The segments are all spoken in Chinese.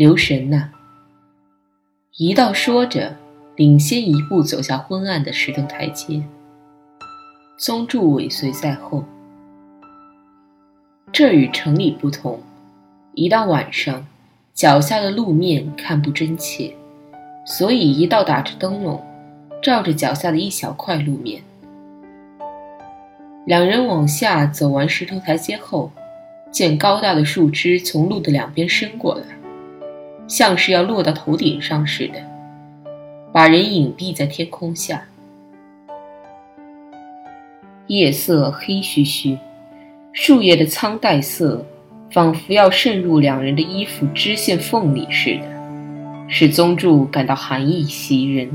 留神呐！一道说着，领先一步走下昏暗的石头台阶。宗助尾随在后。这与城里不同，一到晚上，脚下的路面看不真切，所以一道打着灯笼，照着脚下的一小块路面。两人往下走完石头台阶后，见高大的树枝从路的两边伸过来，像是要落到头顶上似的，把人隐蔽在天空下。夜色黑黢黢，树叶的苍黛色，仿佛要渗入两人的衣服织线缝里似的，使宗助感到寒意袭人。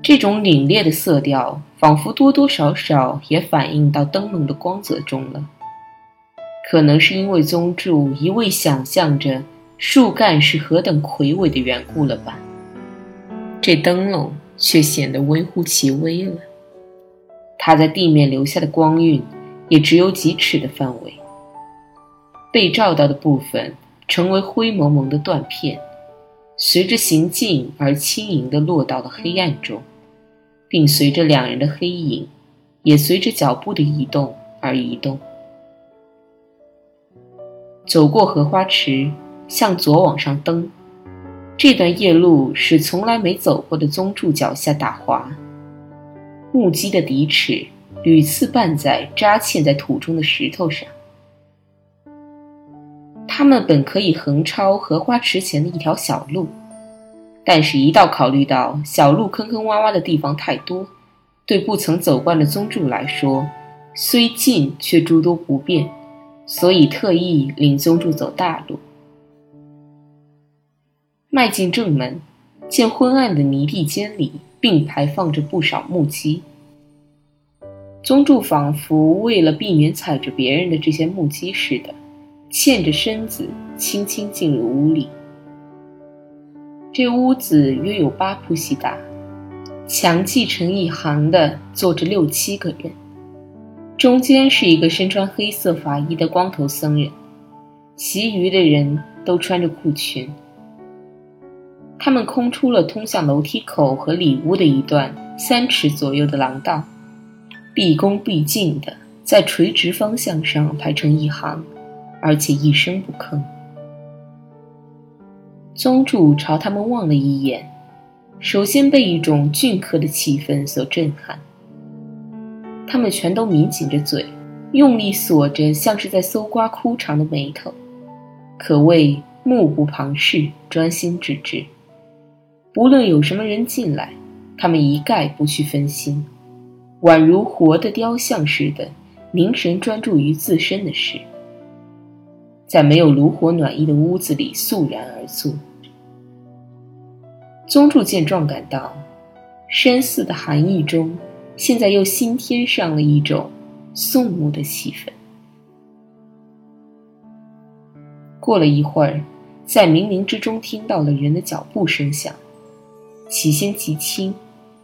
这种凛冽的色调，仿佛多多少少也反映到灯笼的光泽中了。可能是因为宗助一味想象着树干是何等魁伟的缘故了吧？这灯笼却显得微乎其微了。它在地面留下的光晕，也只有几尺的范围。被照到的部分成为灰蒙蒙的断片，随着行进而轻盈地落到了黑暗中，并随着两人的黑影，也随着脚步的移动而移动。走过荷花池，向左往上登，这段夜路使从来没走过的宗柱脚下打滑。木屐的底齿屡次绊在扎嵌在土中的石头上。他们本可以横超荷花池前的一条小路，但是，一到考虑到小路坑坑洼洼的地方太多，对不曾走惯的宗助来说，虽近却诸多不便，所以特意领宗助走大路。迈进正门，见昏暗的泥地间里。并排放着不少木屐。宗助仿佛为了避免踩着别人的这些木屐似的，欠着身子轻轻进入屋里。这屋子约有八铺席大，墙砌成一行的坐着六七个人，中间是一个身穿黑色法衣的光头僧人，其余的人都穿着裤裙。他们空出了通向楼梯口和里屋的一段三尺左右的廊道，毕恭毕敬地在垂直方向上排成一行，而且一声不吭。宗主朝他们望了一眼，首先被一种俊刻的气氛所震撼。他们全都抿紧着嘴，用力锁着像是在搜刮枯长的眉头，可谓目不旁视，专心致志。不论有什么人进来，他们一概不去分心，宛如活的雕像似的，凝神专注于自身的事，在没有炉火暖意的屋子里肃然而坐。宗助见状感到，深寺的寒意中，现在又新添上了一种肃穆的气氛。过了一会儿，在冥冥之中听到了人的脚步声响。起先极轻，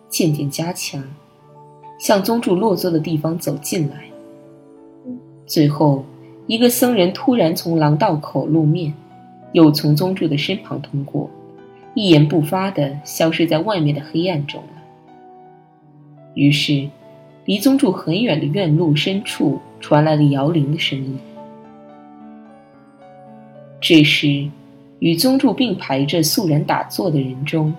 渐渐加强，向宗助落座的地方走进来。最后，一个僧人突然从廊道口露面，又从宗助的身旁通过，一言不发地消失在外面的黑暗中。于是，离宗助很远的院路深处传来了摇铃的声音。这时，与宗助并排着肃然打坐的人中，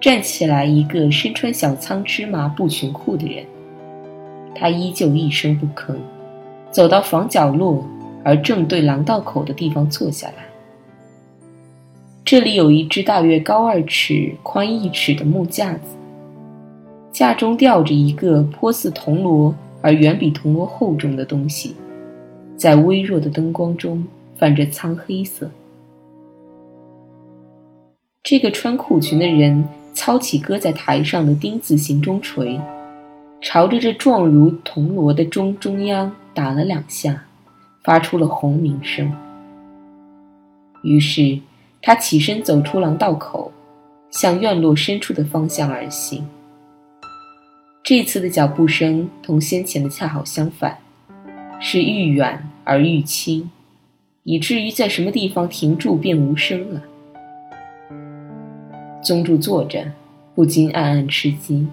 站起来一个身穿小苍芝麻布裙裤的人。他依旧一声不吭，走到房角落，而正对廊道口的地方坐下来。这里有一只大约高二尺、宽一尺的木架子，架中吊着一个颇似铜锣而远比铜锣厚重的东西，在微弱的灯光中泛着苍黑色。这个穿裤裙的人操起搁在台上的丁字形钟锤，朝着这状如铜锣的钟中央打了两下，发出了轰鸣声。于是。他起身走出廊道口，向院落深处的方向而行。这次的脚步声同先前的恰好相反，是愈远而愈轻，以至于在什么地方停住便无声了。宗助坐着，不禁暗暗吃惊，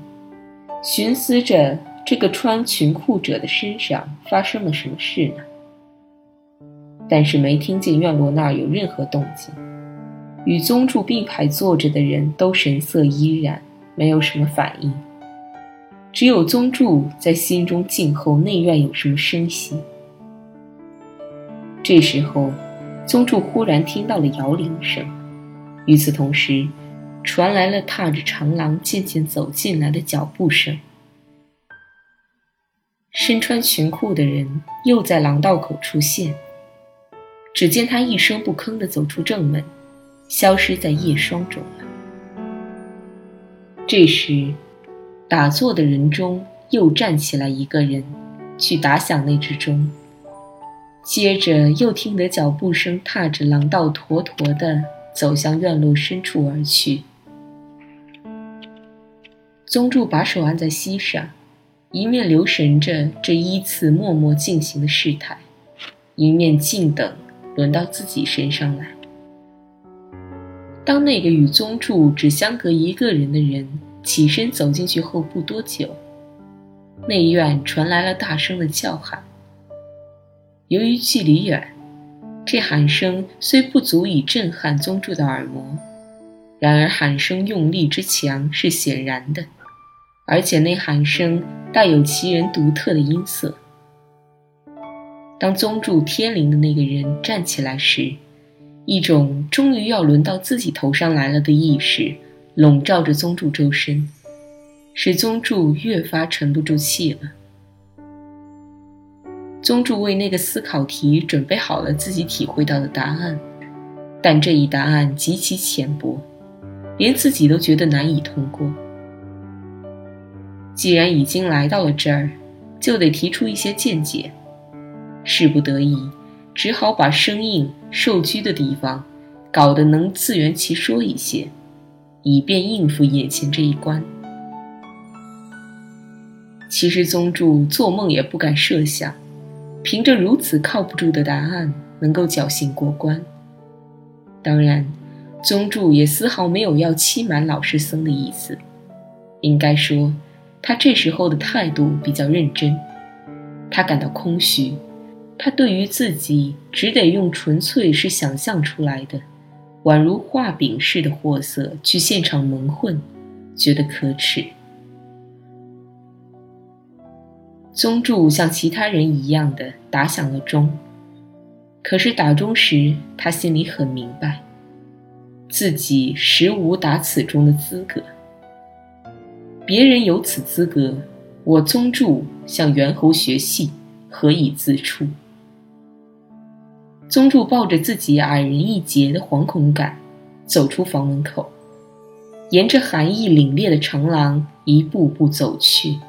寻思着这个穿裙裤者的身上发生了什么事呢？但是没听见院落那儿有任何动静。与宗助并排坐着的人都神色依然，没有什么反应。只有宗助在心中静候内院有什么声息。这时候，宗助忽然听到了摇铃声，与此同时，传来了踏着长廊渐渐走进来的脚步声。身穿裙裤的人又在廊道口出现。只见他一声不吭地走出正门。消失在夜霜中了。这时，打坐的人中又站起来一个人，去打响那只钟。接着又听得脚步声，踏着廊道坨坨地走向院落深处而去。宗助把手按在膝上，一面留神着这依次默默进行的事态，一面静等轮到自己身上来。当那个与宗助只相隔一个人的人起身走进去后不多久，内院传来了大声的叫喊。由于距离远，这喊声虽不足以震撼宗助的耳膜，然而喊声用力之强是显然的，而且那喊声带有其人独特的音色。当宗助天灵的那个人站起来时，一种终于要轮到自己头上来了的意识，笼罩着宗助周身，使宗助越发沉不住气了。宗助为那个思考题准备好了自己体会到的答案，但这一答案极其浅薄，连自己都觉得难以通过。既然已经来到了这儿，就得提出一些见解，事不得已。只好把生硬受拘的地方搞得能自圆其说一些，以便应付眼前这一关。其实宗助做梦也不敢设想，凭着如此靠不住的答案能够侥幸过关。当然，宗助也丝毫没有要欺瞒老师僧的意思。应该说，他这时候的态度比较认真，他感到空虚。他对于自己只得用纯粹是想象出来的，宛如画饼似的货色去现场蒙混，觉得可耻。宗助像其他人一样的打响了钟，可是打钟时，他心里很明白，自己实无打此钟的资格。别人有此资格，我宗助向猿猴学戏，何以自处？宗助抱着自己矮人一截的惶恐感，走出房门口，沿着寒意凛冽的长廊一步步走去。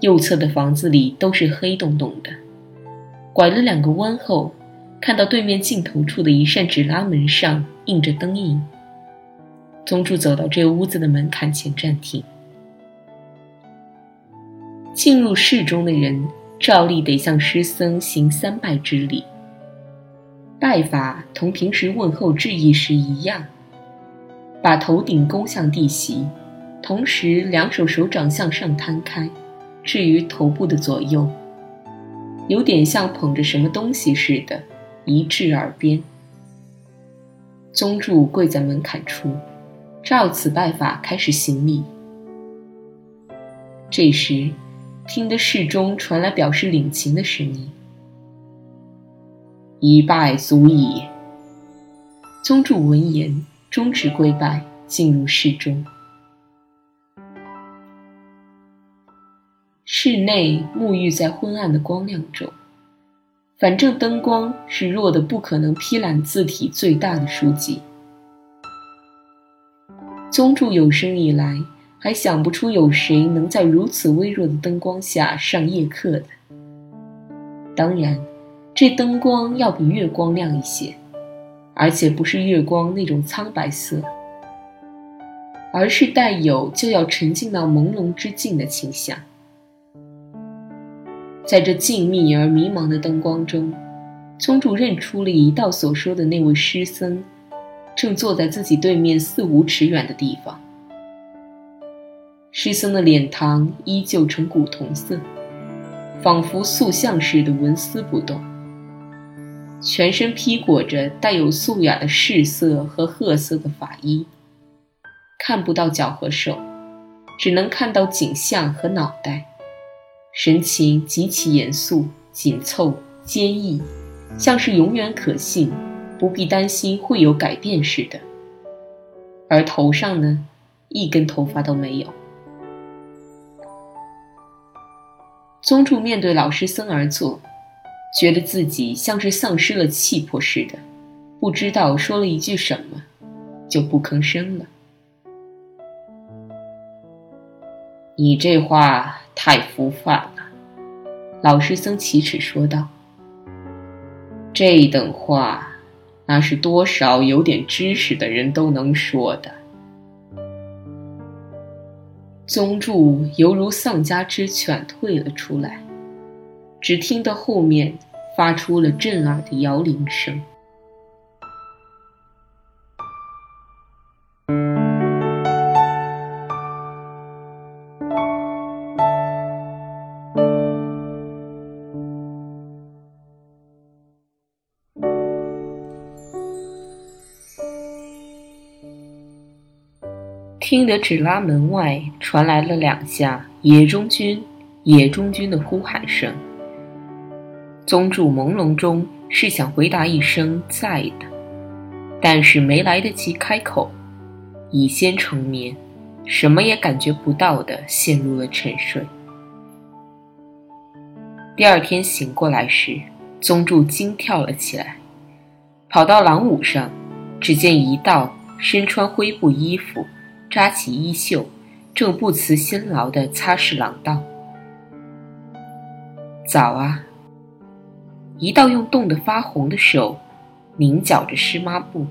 右侧的房子里都是黑洞洞的，拐了两个弯后，看到对面尽头处的一扇纸拉门上印着灯印。宗助走到这屋子的门槛前暂停。进入室中的人。照例得向师僧行三拜之礼，拜法同平时问候致意时一样，把头顶弓向地席，同时两手手掌向上摊开，置于头部的左右，有点像捧着什么东西似的，移至耳边。宗助跪在门槛处，照此拜法开始行礼。这时，听得室中传来表示领情的声音：“一拜足矣。”宗主闻言，终止跪拜，进入室中。室内沐浴在昏暗的光亮中。反正灯光是弱的不可能披览字体最大的书籍。宗主有生以来还想不出有谁能在如此微弱的灯光下上夜课的。当然，这灯光要比月光亮一些，而且不是月光那种苍白色，而是带有就要沉浸到朦胧之境的倾向。在这静谧而迷茫的灯光中，宗主认出了一道所说的那位师僧，正坐在自己对面四五尺远的地方。师僧的脸庞依旧呈古铜色，仿佛塑像似的纹丝不动，全身披裹着带有素雅的赤色和褐色的法衣，看不到脚和手，只能看到颈项和脑袋。神情极其严肃、紧凑、坚毅，像是永远可信，不必担心会有改变似的。而头上呢，一根头发都没有。宗助面对老师僧而坐，觉得自己像是丧失了气魄似的，不知道说了一句什么，就不吭声了。你这话。太浮泛了，老师僧启齿说道：“这等话，那是多少有点知识的人都能说的。”宗助犹如丧家之犬退了出来，只听到后面发出了震耳的摇铃声。听得只拉门外传来了两下“野中军，野中军”的呼喊声。宗助朦胧中是想回答一声“在的”，但是没来得及开口，已先成眠，什么也感觉不到的陷入了沉睡。第二天醒过来时，宗助惊跳了起来，跑到廊庑上，只见一道身穿灰布衣服。扎起衣袖，正不辞辛劳地擦拭廊道。早啊！一道用冻得发红的手拧绞着湿抹布，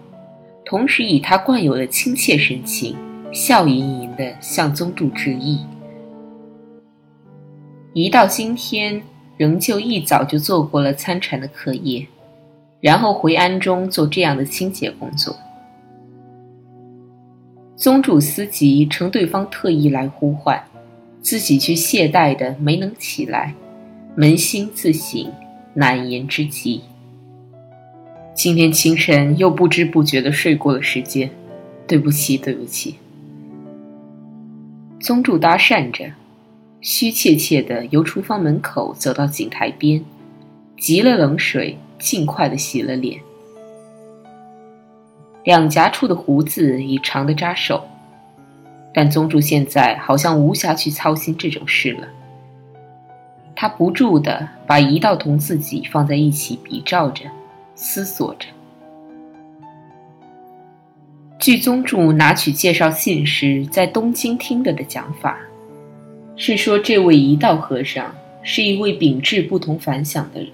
同时以他惯有的亲切神情，笑盈盈地向宗助致意。一到今天仍旧一早就做过了参禅的课业，然后回庵中做这样的清洁工作。宗主思及乘对方特意来呼唤，自己却懈怠的没能起来，扪心自省，难言之极。今天清晨又不知不觉的睡过了时间，对不起，对不起。宗主搭讪着，虚怯怯的由厨房门口走到井台边，急了冷水，尽快的洗了脸。两颊处的胡子已长得扎手，但宗助现在好像无暇去操心这种事了。他不住地把一道同自己放在一起比照着，思索着。据宗助拿取介绍信时在东京听的的讲法，是说这位一道和尚是一位秉志不同凡响的人，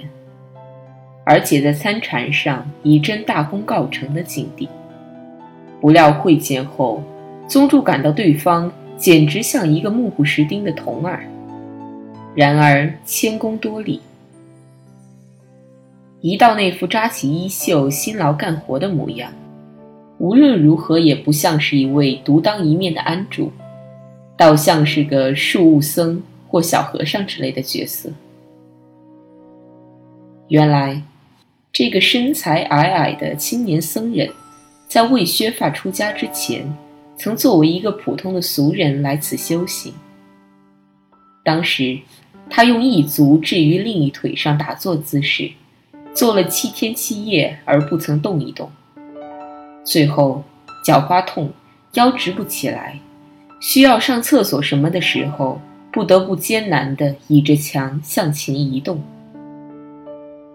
而且在参禅上以真大功告成的境地。不料会见后，宗助感到对方简直像一个目不识丁的童儿。然而谦恭多礼，一到那副扎起衣袖、辛劳干活的模样，无论如何也不像是一位独当一面的庵主，倒像是个树务僧或小和尚之类的角色。原来，这个身材矮矮的青年僧人，在未削发出家之前，曾作为一个普通的俗人来此修行。当时，他用一足置于另一腿上打坐姿势，坐了七天七夜而不曾动一动。最后，脚发痛，腰直不起来，需要上厕所什么的时候，不得不艰难地倚着墙向前移动。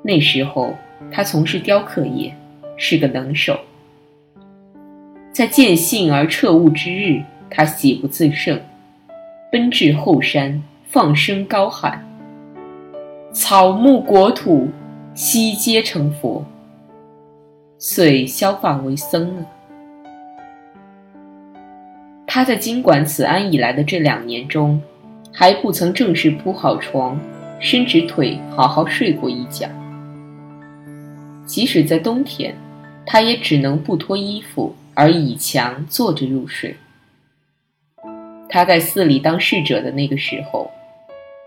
那时候，他从事雕刻业，是个能手。在见性而彻悟之日，他喜不自胜，奔至后山。放声高喊：“草木国土，悉皆成佛。”遂削发为僧了。他在经管此安以来的这两年中，还不曾正式铺好床，伸直腿好好睡过一觉。即使在冬天，他也只能不脱衣服而倚墙坐着入睡。他在寺里当侍者的那个时候。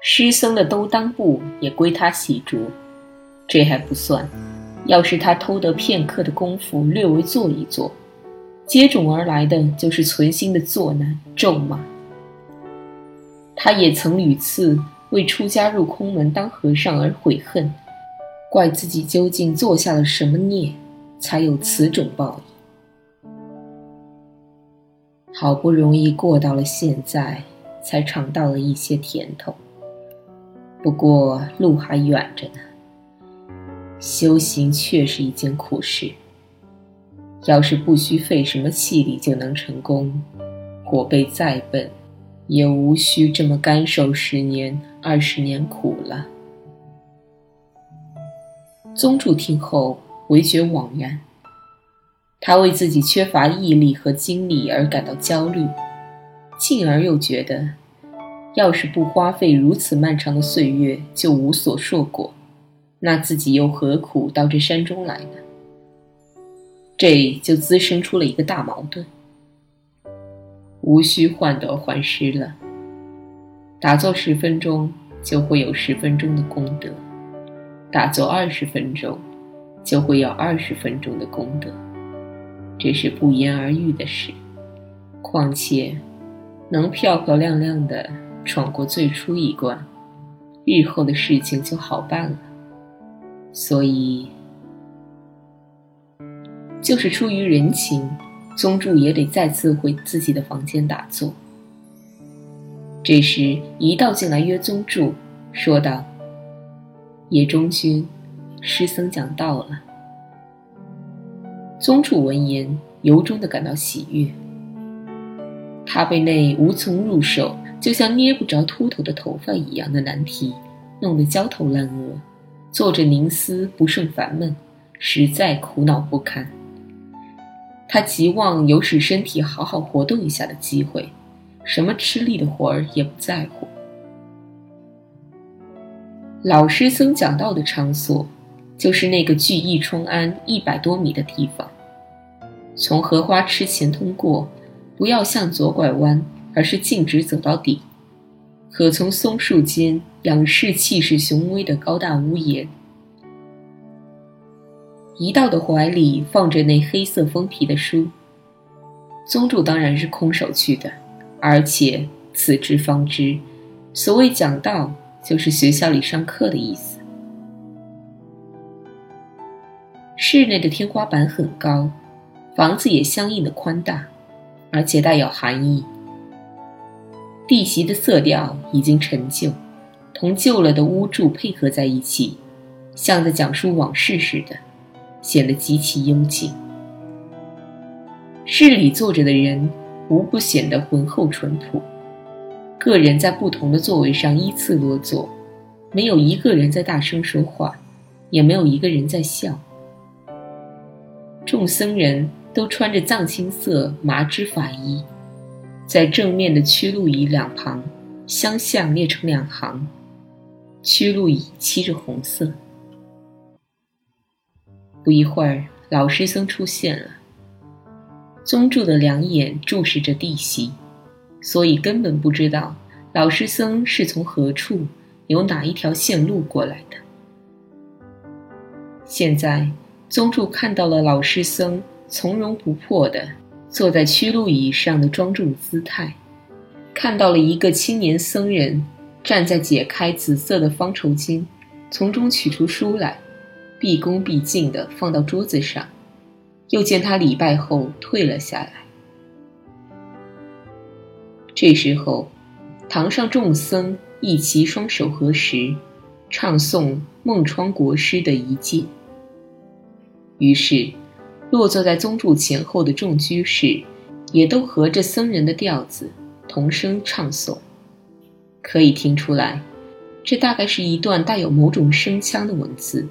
师僧的兜裆布也归他洗濯，这还不算。要是他偷得片刻的功夫，略微坐一坐，接踵而来的就是存心的作难、咒骂。他也曾屡次为出家入空门当和尚而悔恨，怪自己究竟做下了什么孽，才有此种报应。好不容易过到了现在，才尝到了一些甜头。不过路还远着呢。修行确是一件苦事。要是不需费什么气力就能成功，我辈再笨，也无需这么干受十年、二十年苦了。宗主听后唯觉惘然，他为自己缺乏毅力和精力而感到焦虑，进而又觉得。要是不花费如此漫长的岁月就无所硕果，那自己又何苦到这山中来呢？这就滋生出了一个大矛盾。无需患得患失了，打坐十分钟就会有十分钟的功德，打坐二十分钟就会有二十分钟的功德，这是不言而喻的事。况且，能漂漂亮亮的。闯过最初一关，日后的事情就好办了。所以，就是出于人情，宗助也得再次回自己的房间打坐。这时，一道进来约宗助，说道：“叶中君，师僧讲道了。”宗助闻言，由衷的感到喜悦。他被那无从入手。就像捏不着秃头的头发一样的难题，弄得焦头烂额，坐着凝思不胜烦闷，实在苦恼不堪。他急望有使身体好好活动一下的机会，什么吃力的活儿也不在乎。老师僧讲道的场所，就是那个距义冲庵一百多米的地方。从荷花池前通过，不要向左拐弯。而是径直走到底，可从松树间仰视气势雄威的高大屋檐。一道的怀里放着那黑色封皮的书。宗主当然是空手去的，而且此之方知，所谓讲道，就是学校里上课的意思。室内的天花板很高，房子也相应的宽大，而且带有寒意。地席的色调已经陈旧，同旧了的屋柱配合在一起，像在讲述往事似的，显得极其幽静。室里坐着的人无不显得浑厚淳朴，个人在不同的座位上依次落座，没有一个人在大声说话，也没有一个人在笑。众僧人都穿着藏青色麻织法衣。在正面的曲路椅两旁，相向列成两行，曲路椅漆着红色。不一会儿，老师僧出现了。宗助的两眼注视着地席，所以根本不知道老师僧是从何处，由哪一条线路过来的。现在，宗助看到了老师僧从容不迫地坐在屈鹿椅上的庄重姿态，看到了一个青年僧人站在解开紫色的方绸巾，从中取出书来，毕恭毕敬地放到桌子上，又见他礼拜后退了下来。这时候，堂上众僧一齐双手合十，唱诵孟窗国师的一戒。于是，落坐在宗柱前后的众居士，也都合着僧人的调子，同声唱诵。可以听出来，这大概是一段带有某种声腔的文字，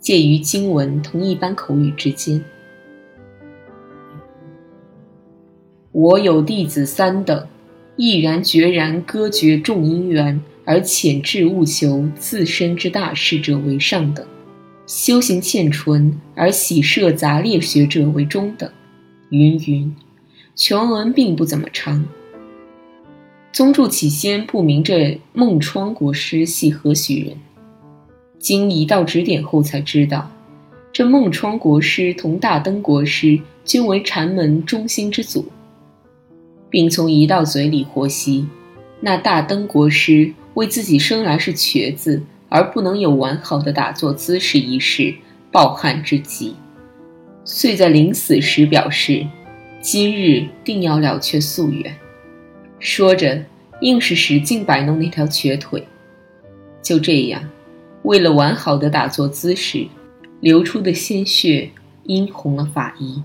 介于经文同一般口语之间。我有弟子三等，毅然决然割绝众因缘，而潜至务求自身之大事者为上等。修行欠纯而喜摄杂劣学者为中等，云云，全文并不怎么长。宗助起先不明这孟窗国师系何许人，经一道指点后才知道，这孟窗国师同大灯国师均为禅门中心之祖，并从一道嘴里获悉，那大灯国师为自己生来是瘸子。而不能有完好的打坐姿势一事，抱憾之极，遂在临死时表示，今日定要了却夙愿。说着，硬是使劲摆弄那条瘸腿。就这样，为了完好的打坐姿势，流出的鲜血殷红了法衣。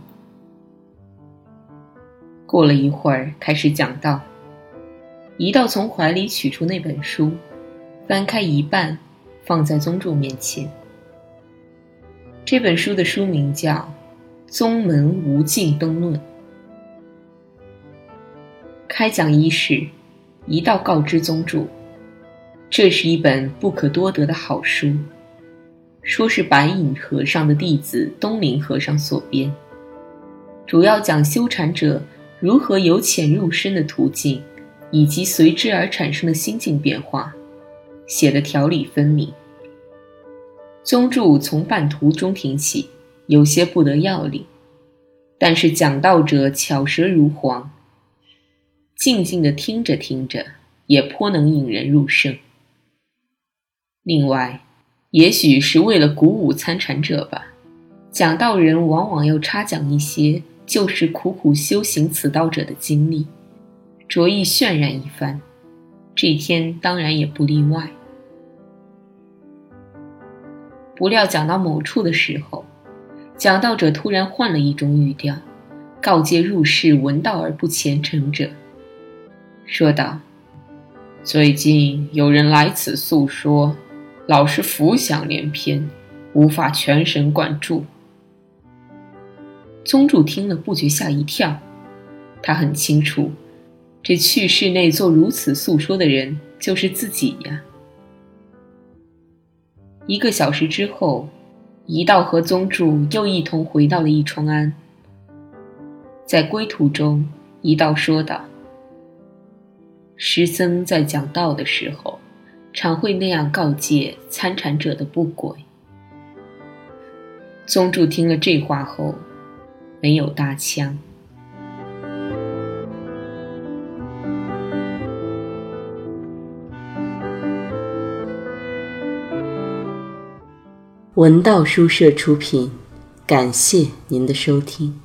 过了一会儿，开始讲道，一道从怀里取出那本书，翻开一半。放在宗主面前。这本书的书名叫《宗门无尽灯论》。开讲伊始，一道告知宗主，这是一本不可多得的好书，说是白隐和尚的弟子东林和尚所编，主要讲修禅者如何由浅入深的途径，以及随之而产生的心境变化。写的条理分明。宗助从半途中停起，有些不得要领，但是讲道者巧舌如簧，静静的听着听着，也颇能引人入胜。另外，也许是为了鼓舞参禅者吧，讲道人往往要插讲一些旧时苦苦修行此道者的经历，着意渲染一番。这天当然也不例外。不料讲到某处的时候，讲道者突然换了一种语调，告诫入世闻道而不虔诚者，说道：“最近有人来此诉说，老是浮想联翩，无法全神贯注。”宗主听了不觉吓一跳，他很清楚，这去世内做如此诉说的人就是自己呀。一个小时之后，一道和宗助又一同回到了义川庵。在归途中，一道说道：“师僧在讲道的时候，常会那样告诫参禅者的不轨。”宗助听了这话后，没有搭腔。文道书社出品，感谢您的收听。